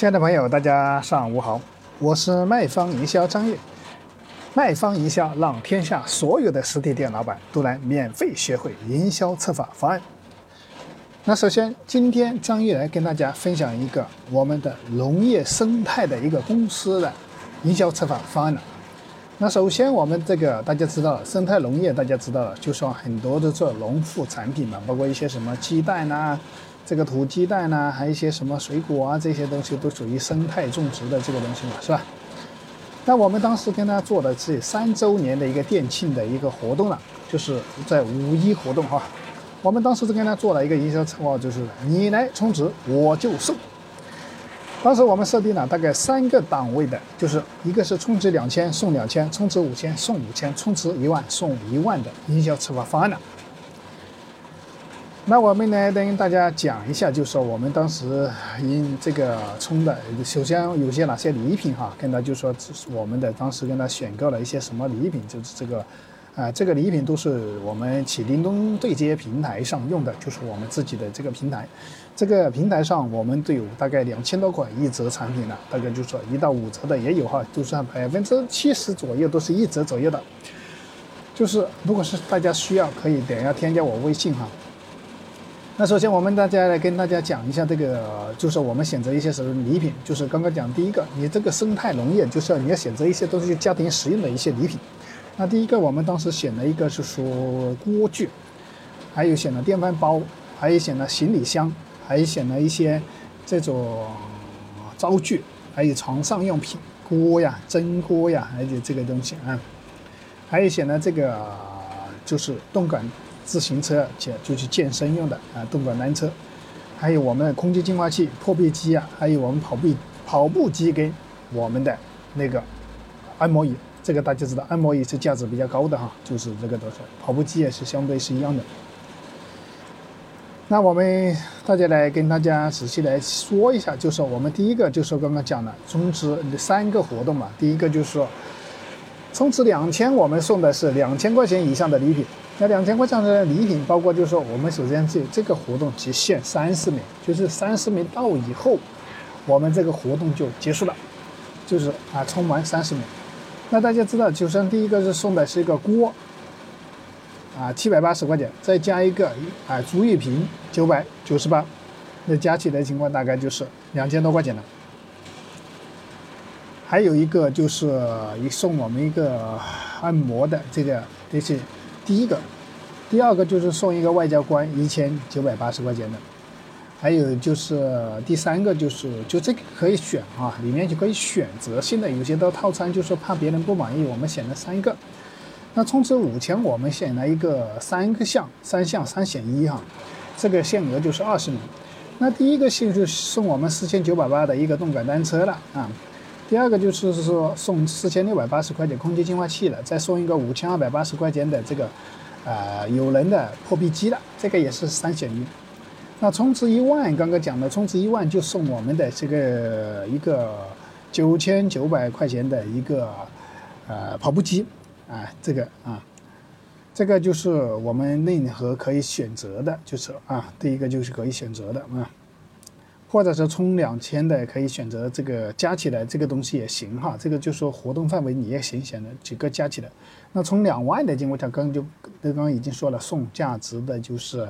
亲爱的朋友，大家上午好，我是卖方营销张悦。卖方营销让天下所有的实体店老板都来免费学会营销策划方案。那首先，今天张悦来跟大家分享一个我们的农业生态的一个公司的营销策划方案了。那首先，我们这个大家知道，生态农业大家知道了，就说很多的做农副产品嘛，包括一些什么鸡蛋呐，这个土鸡蛋呐，还有一些什么水果啊，这些东西都属于生态种植的这个东西嘛，是吧？那我们当时跟他做的是三周年的一个店庆的一个活动了，就是在五一活动哈。我们当时是跟他做了一个营销策划，就是你来充值我就送。当时我们设定了大概三个档位的，就是一个是充值两千送两千，充值五千送五千，充值一万送一万的营销策划方案了。那我们来跟大家讲一下，就是说我们当时因这个充的，首先有些哪些礼品哈，跟他就说我们的当时跟他选购了一些什么礼品，就是这个，啊，这个礼品都是我们启叮咚对接平台上用的，就是我们自己的这个平台，这个平台上我们都有大概两千多款一折产品了，大概就说一到五折的也有哈，就算百分之七十左右都是一折左右的，就是如果是大家需要，可以点下添加我微信哈。那首先，我们大家来跟大家讲一下这个，就是我们选择一些什么礼品。就是刚刚讲第一个，你这个生态农业，就是你要选择一些都是家庭实用的一些礼品。那第一个，我们当时选了一个是说锅具，还有选了电饭煲，还有选了行李箱，还有选了一些这种灶具，还有床上用品，锅呀、蒸锅呀，还有这个东西啊，还有选了这个就是动感。自行车且就去健身用的啊，动感单车，还有我们的空气净化器、破壁机啊，还有我们跑步跑步机跟我们的那个按摩椅，这个大家知道，按摩椅是价值比较高的哈，就是这个都是跑步机也是相对是一样的。那我们大家来跟大家仔细来说一下，就是我们第一个就是刚刚讲的充值三个活动嘛，第一个就是说充值两千，我们送的是两千块钱以上的礼品。那两千块钱的礼品，包括就是说，我们首先这这个活动只限三十名，就是三十名到以后，我们这个活动就结束了，就是啊，充满三十名。那大家知道，就像第一个是送的是一个锅，啊，七百八十块钱，再加一个啊足浴瓶九百九十八，那加起来情况大概就是两千多块钱了。还有一个就是一送我们一个按摩的这个这是。第一个，第二个就是送一个外交官一千九百八十块钱的，还有就是第三个就是就这个可以选啊，里面就可以选择性的，有些的套餐就是怕别人不满意，我们选了三个。那充值五千，我们选了一个三个项，三项三选一哈，这个限额就是二十名。那第一个是就送我们四千九百八的一个动感单车了啊。第二个就是是说送四千六百八十块钱空气净化器了，再送一个五千二百八十块钱的这个，呃，有人的破壁机了，这个也是三选一。那充值一万，刚刚讲的充值一万就送我们的这个一个九千九百块钱的一个呃跑步机，啊，这个啊，这个就是我们任何可以选择的，就是啊，第一个就是可以选择的啊。或者是充两千的，可以选择这个加起来这个东西也行哈，这个就说活动范围你也行，选的几个加起来。那充两万的，经过他刚刚就刚刚已经说了，送价值的就是，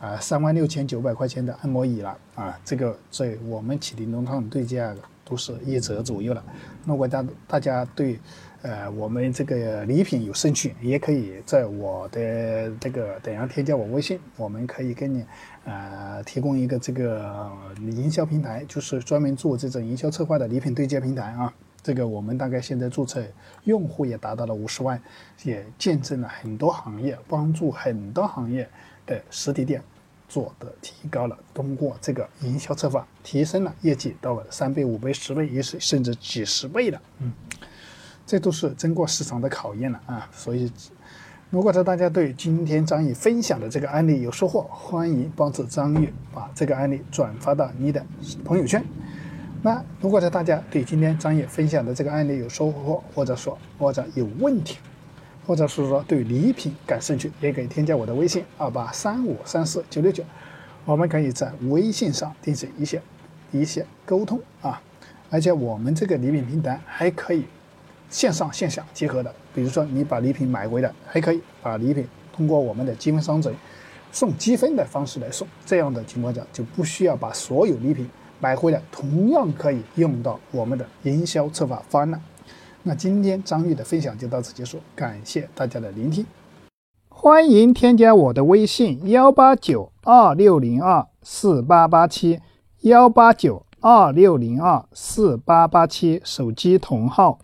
啊三万六千九百块钱的按摩椅了啊，这个在我们启灵东上对价都是一折左右了。如果大大家对。呃，我们这个礼品有兴趣，也可以在我的这个等下添加我微信，我们可以给你呃提供一个这个营销平台，就是专门做这种营销策划的礼品对接平台啊。这个我们大概现在注册用户也达到了五十万，也见证了很多行业，帮助很多行业的实体店做的提高了，通过这个营销策划提升了业绩到了三倍、五倍、十倍，也是甚至几十倍的，嗯。这都是经过市场的考验了啊！所以，如果说大家对今天张宇分享的这个案例有收获，欢迎帮助张宇把这个案例转发到你的朋友圈。那如果说大家对今天张宇分享的这个案例有收获，或者说或者有问题，或者是说对礼品感兴趣，也可以添加我的微信二八三五三四九六九，我们可以在微信上进行一些一些沟通啊。而且我们这个礼品平台还可以线上线下结合的，比如说你把礼品买回来，还可以把礼品通过我们的积分商城送积分的方式来送。这样的情况下就不需要把所有礼品买回来，同样可以用到我们的营销策划方案了。那今天张玉的分享就到此结束，感谢大家的聆听。欢迎添加我的微信：幺八九二六零二四八八七，幺八九二六零二四八八七，手机同号。